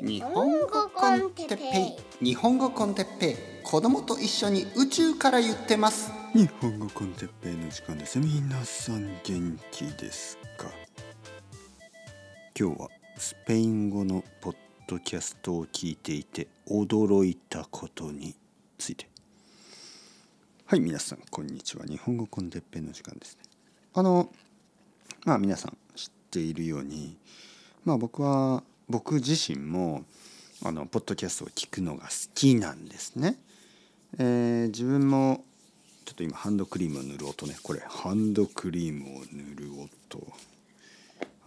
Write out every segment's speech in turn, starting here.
日本語 con テッペイ。日本語 con テッペイ。子供と一緒に宇宙から言ってます。日本語 con テッペイの時間です。皆さん元気ですか？今日はスペイン語のポッドキャストを聞いていて驚いたことについて。はい皆さんこんにちは。日本語 con テッペイの時間ですね。あのまあ皆さん知っているようにまあ僕は僕自身もあのポッドキャストを聞くのが好きなんですね。えー、自分もちょっと今ハンドクリームを塗る音ねこれハンドクリームを塗る音。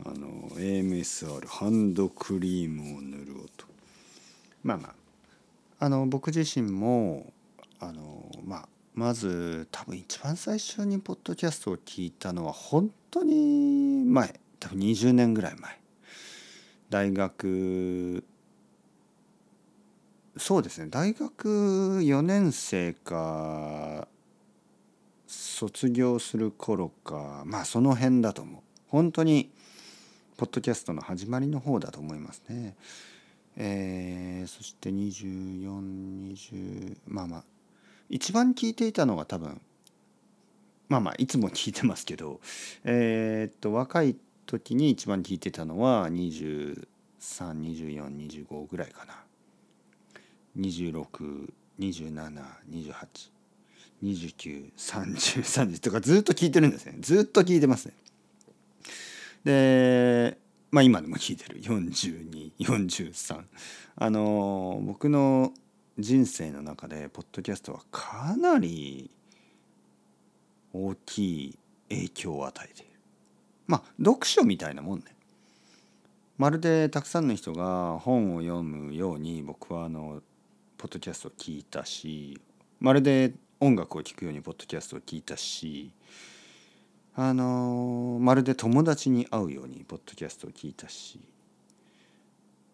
あの AMSR ハンドクリームを塗る音。まあまああの僕自身もあのまあまず多分一番最初にポッドキャストを聞いたのは本当に前。多分20年ぐらい前。大学そうですね大学4年生か卒業する頃かまあその辺だと思う本当にポッドキャストの始まりの方だと思いますね。えー、そして2420まあまあ一番聞いていたのが多分まあまあいつも聞いてますけどえー、っと若い時に一番聞いてたのは232425ぐらいかな。262728293030とかずっと聞いてるんですね。ずっと聞いてますね。でまあ今でも聞いてる。4243あの僕の人生の中でポッドキャストはかなり大きい影響を与えている。まあ読書みたいなもんね。まるでたくさんの人が本を読むように僕はあのポッドキャストを聞いたしまるで音楽を聴くようにポッドキャストを聞いたしあのまるで友達に会うようにポッドキャストを聞いたし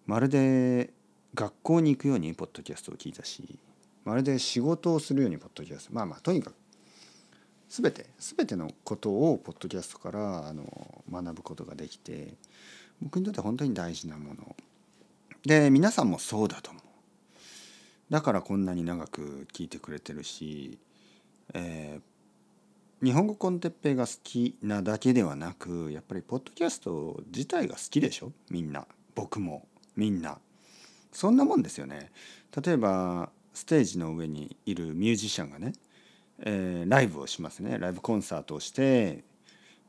まるで学校に行くようにポッドキャストを聞いたしまるで仕事をするようにポッドキャストまあまあとにかく全て全てのことをポッドキャストからあの学ぶことができて僕にとって本当に大事なもの。で皆さんもそうだと思う。だからこんなに長く聞いてくれてるし、えー、日本語コンテッペイが好きなだけではなくやっぱりポッドキャスト自体が好きでしょ？みんな。僕も。みんな。そんなもんですよね。例えばステージの上にいるミュージシャンがねえー、ライブをしますねライブコンサートをして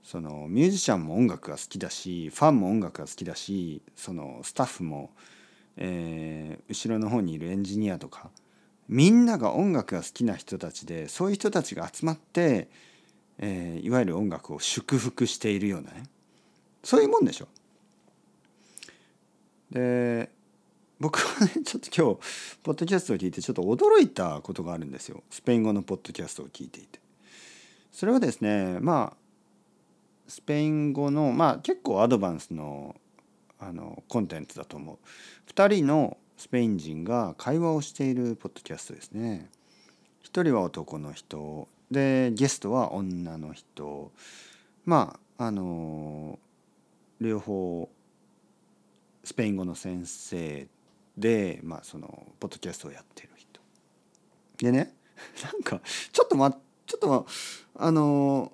そのミュージシャンも音楽が好きだしファンも音楽が好きだしそのスタッフも、えー、後ろの方にいるエンジニアとかみんなが音楽が好きな人たちでそういう人たちが集まって、えー、いわゆる音楽を祝福しているようなねそういうもんでしょ。で僕はねちょっと今日ポッドキャストを聞いてちょっと驚いたことがあるんですよ。スペイン語のポッドキャストを聞いていて。それはですねまあスペイン語のまあ結構アドバンスのあのコンテンツだと思う。2人のスペイン人が会話をしているポッドキャストですね。1人は男の人。でゲストは女の人。まああの両方スペイン語の先生で、まあ、そのポッドキャストをやってる人。でね なんかちょっとまちょっとあの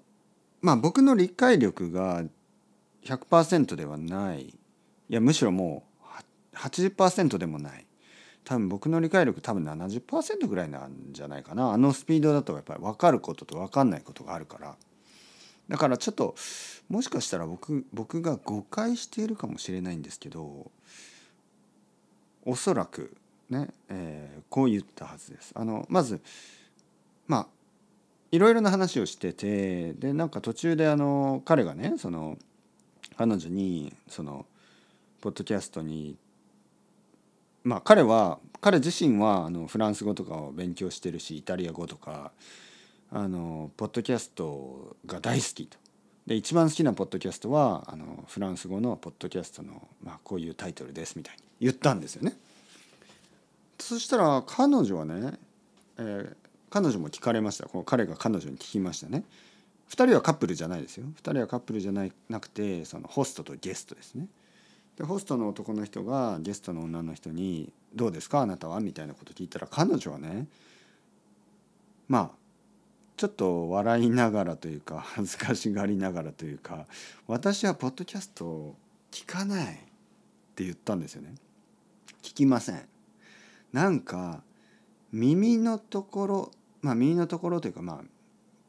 まあ僕の理解力が100%ではない。いやむしろもう80%でもない。多分僕の理解力多分70%ぐらいなんじゃないかな。あのスピードだとやっぱり分かることと分かんないことがあるから。だからちょっともしかしたら僕僕が誤解しているかもしれないんですけどおそらくね、えー、こう言ったはずです。あのまずまあいろいろな話をしててでなんか途中であの彼がねその彼女にそのポッドキャストにまあ彼は彼自身はあのフランス語とかを勉強してるしイタリア語とかあのポッドキャストが大好きと。で一番好きなポッドキャストはあのフランス語のポッドキャストの、まあ、こういうタイトルですみたいに言ったんですよね。そしたら彼女はね、えー、彼女も聞かれましたこの彼が彼女に聞きましたね。2人はカップルじゃないですよ2人はカップルじゃないなくてそのホストとゲストですね。でホストの男の人がゲストの女の人に「どうですか？あなたは?」みたいなこと聞いたら彼女はねまあちょっと笑いながらというか 恥ずかしがりながらというか「私はポッドキャストを聞かない」って言ったんですよね。聞きません。なんか耳のところまあ耳のところというかまあ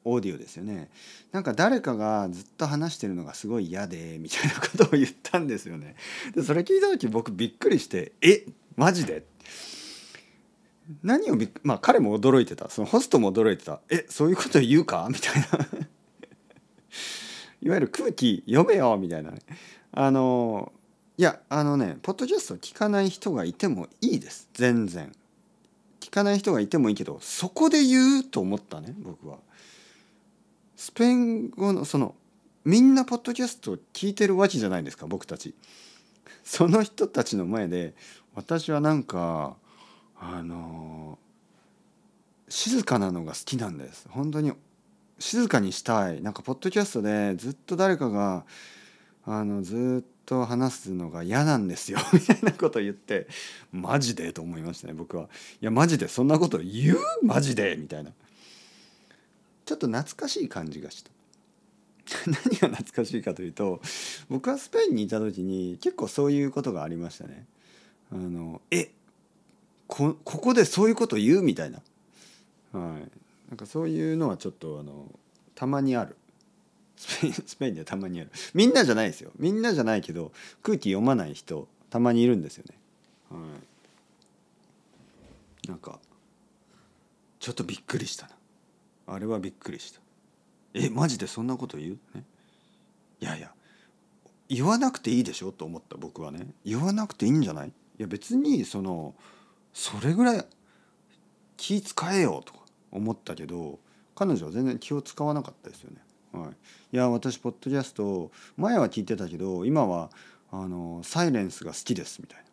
オーディオですよねなんか誰かがずっと話してるのがすごい嫌でみたいなことを言ったんですよねでそれ聞いた時僕びっくりして「えマジで?」何をまあ彼も驚いてた。そのホストも驚いてた「えそういうこと言うか?」みたいな。いわゆる空気読めよ？みたいなね。あのいやあのねポッドキャスト聞かない人がいてもいいです。全然。聞かない人がいてもいいけどそこで言うと思ったね僕は。スペイン語のそのみんなポッドキャスト聞いてるわけじゃないですか僕たち。その人たちの前で私はなんかあの静かなのが好きなんです。本当に静かにしたい。なんかポッドキャストでずっと誰かがあのずっと話すのが嫌なんですよ。みたいなこと言って マジでと思いましたね。僕は。いやマジでそんなこと言うマジでみたいな。ちょっと懐かしい感じがした。何が懐かしいかというと僕はスペインにいた時に結構そういうことがありましたね。あのえこここでそういうこと言うみたいな。はい。なんかそういうのはちょっとあのたまにある。スペインスペインではたまにある。みんなじゃないですよ。みんなじゃないけど空気読まない人たまにいるんですよね。はい。なんかちょっとびっくりしたな。あれはびっくりした。えマジでそんなこと言う、ね、いやいや。言わなくていいでしょ？と思った僕はね。言わなくていいんじゃない？いや別にそのそれぐらい気使えよとか思ったけど彼女は全然気を使わなかったですよね。はい、いや私ポッドキャスト前は聞いてたけど今はあのサイレンスが好きですみたいな。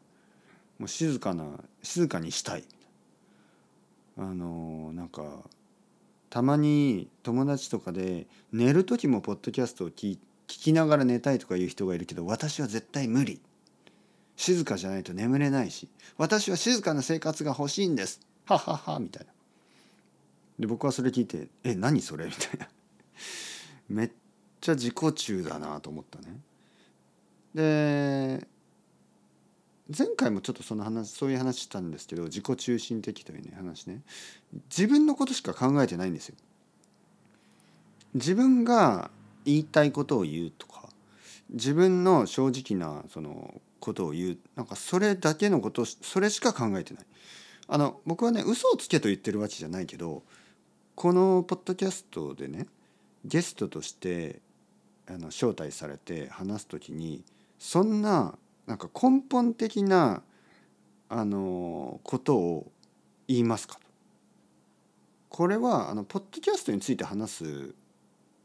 もう静かな静かにしたいあのなんかたまに友達とかで寝る時もポッドキャストを聞きながら寝たいとかいう人がいるけど私は絶対無理。静かじゃないと眠れないし私は静かな生活が欲しいんです。はははみたいな。で僕はそれ聞いて「え何それ?」みたいな。めっちゃ自己中だなと思ったね。で前回もちょっとその話そういう話したんですけど自己中心的というね話ね。自分のことしか考えてないんですよ。自分が言いたいことを言うとか自分の正直なそのことを言うなんかそれだけのことそれしか考えてない。あの僕はね嘘をつけと言ってるわけじゃないけどこのポッドキャストでねゲストとしてあの招待されて話す時にそんななんか根本的なあのことを言いますかと。これはあのポッドキャストについて話す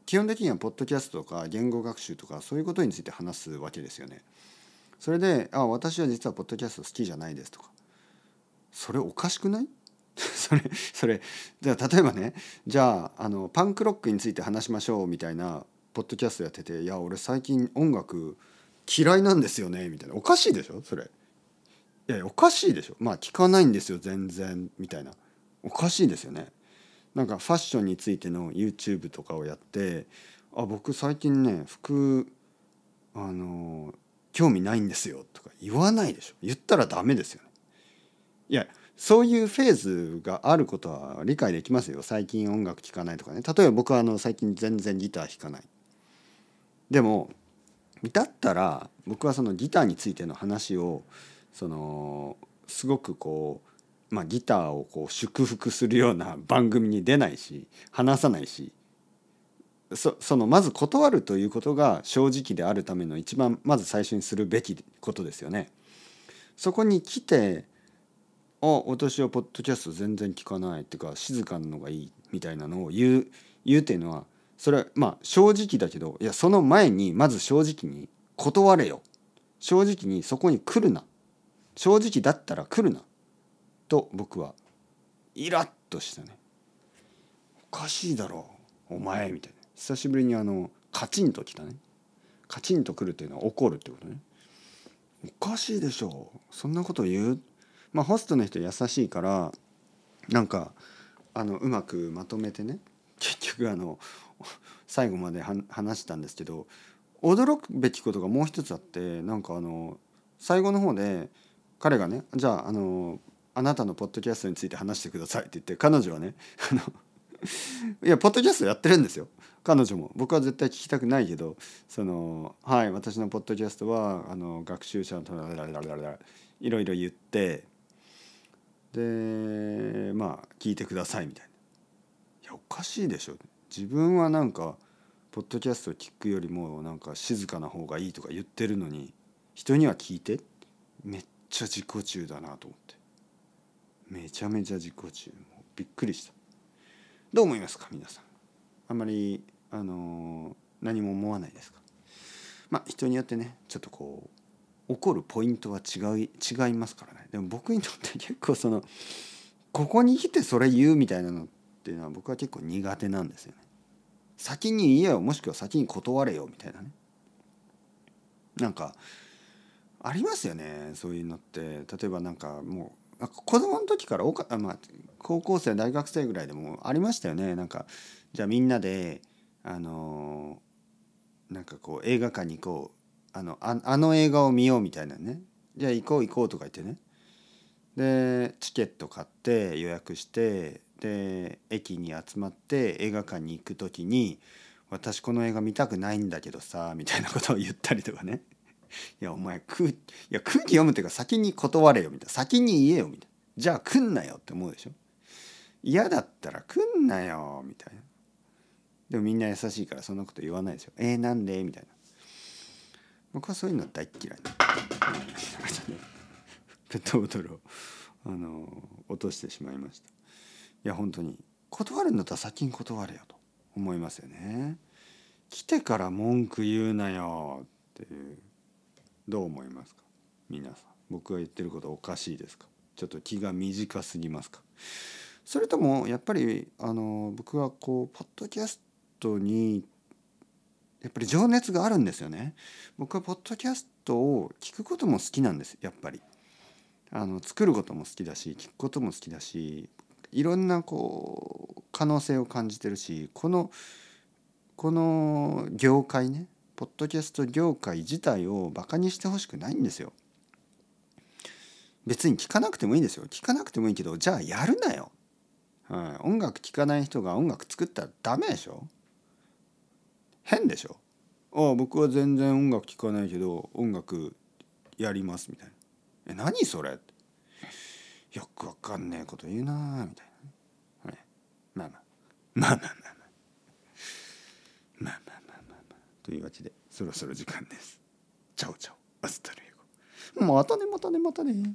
基本的にはポッドキャストとか言語学習とかそういうことについて話すわけですよね。それで「あ私は実はポッドキャスト好きじゃないです」とか。それおかしくない？それそれじゃあ例えばねじゃああのパンクロックについて話しましょうみたいなポッドキャストやってて「いや俺最近音楽嫌いなんですよねみたいな。おかしいでしょ？それ。いやおかしいでしょ？まあ聞かないんですよ全然みたいな。おかしいですよね。なんかファッションについての YouTube とかをやってあ僕最近ね服あの興味ないんですよとか言わないでしょ。言ったらダメですよね。いやそういうフェーズがあることは理解できますよ。最近音楽聴かないとかね。例えば僕はあの最近全然ギター弾かない。でもだったら僕はそのギターについての話をそのすごくこう、まあ、ギターをこう祝福するような番組に出ないし話さないしそそのまず断るということが正直であるための一番まず最初にするべきことですよね。そこに来て「あ私はポッドキャスト全然聞かない」っていうか静かなのがいいみたいなのを言う言うっていうのはそれはまあ正直だけどいやその前にまず正直に断れよ。正直にそこに来るな。正直だったら来るな。と僕はイラッとしたね。おかしいだろうお前みたいな。久しぶりにあのカチンときたね。カチンとくるっていうのは怒るってことね。おかしいでしょう。そんなこと言う？まあホストの人優しいからなんかあのうまくまとめてね。結局あの最後まで話したんですけど驚くべきことがもう一つあってなんかあの最後の方で彼がねじゃああのあなたのポッドキャストについて話してくださいって言って彼女はねいやポッドキャストやってるんですよ。彼女も。僕は絶対聞きたくないけどそのはい私のポッドキャストはあの学習者のいろいろ言ってでまあ聞いてくださいみたいな。いやおかしいでしょ。自分はなんかポッドキャストを聞くよりもなんか静かな方がいいとか言ってるのに人には聞いてめっちゃ自己中だなと思って。めちゃめちゃ自己中。びっくりした。どう思いますか皆さん。あんまりあの何も思わないですか？まあ人によってねちょっとこう怒るポイントは違い違いますからね。でも僕にとって結構そのここに来てそれ言うみたいなのっていうのは僕は結構苦手なんですよね。先に言えよもしくは先に断れよみたいなね。なんかありますよねそういうのって。例えばなんかもう子供の時からおか、まあ、高校生大学生ぐらいでもありましたよね。なんかじゃあみんなであのなんかこう映画館に行こうあのああの映画を見ようみたいなね。じゃあ行こう行こうとか言ってね。でチケット買って予約してで駅に集まって映画館に行く時に「私この映画見たくないんだけどさ」みたいなことを言ったりとかね。いやお前空いや空気読むっていうか先に断れよみたいな。先に言えよみたいな。じゃあ来んなよって思うでしょ。嫌だったら来んなよみたいな。でもみんな優しいからそんなこと言わないですよ。えー、なんで？みたいな。僕はそういうの大嫌い。ペットボトルをあの落としてしまいました。いや本当に。断るんだったら先に断れよと思いますよね。来てから文句言うなよっていう。どう思いますか？皆さん。僕が言ってることおかしいですか？ちょっと気が短すぎますか？それともやっぱりあの僕はこうポッドキャストトにやっぱり情熱があるんですよね僕はポッドキャストを聞くことも好きなんですやっぱりあの作ることも好きだし聞くことも好きだしいろんなこう可能性を感じてるしこのこの業界ねポッドキャスト業界自体をバカにしてほしくないんですよ。別に聞かなくてもいいんですよ。聞かなくてもいいけどじゃあやるなよ。はい、音楽聴かない人が音楽作ったらダメでしょ変でしょ？ああ僕は全然音楽聴かないけど音楽やりますみたいな。え何それ？よくわかんねえこと言うなみたいな、はい、まあまあ。まあまあまあまあまあまあまあというわけでそろそろ時間です。 Chao chao。Hasta luego。またねまたねまたね。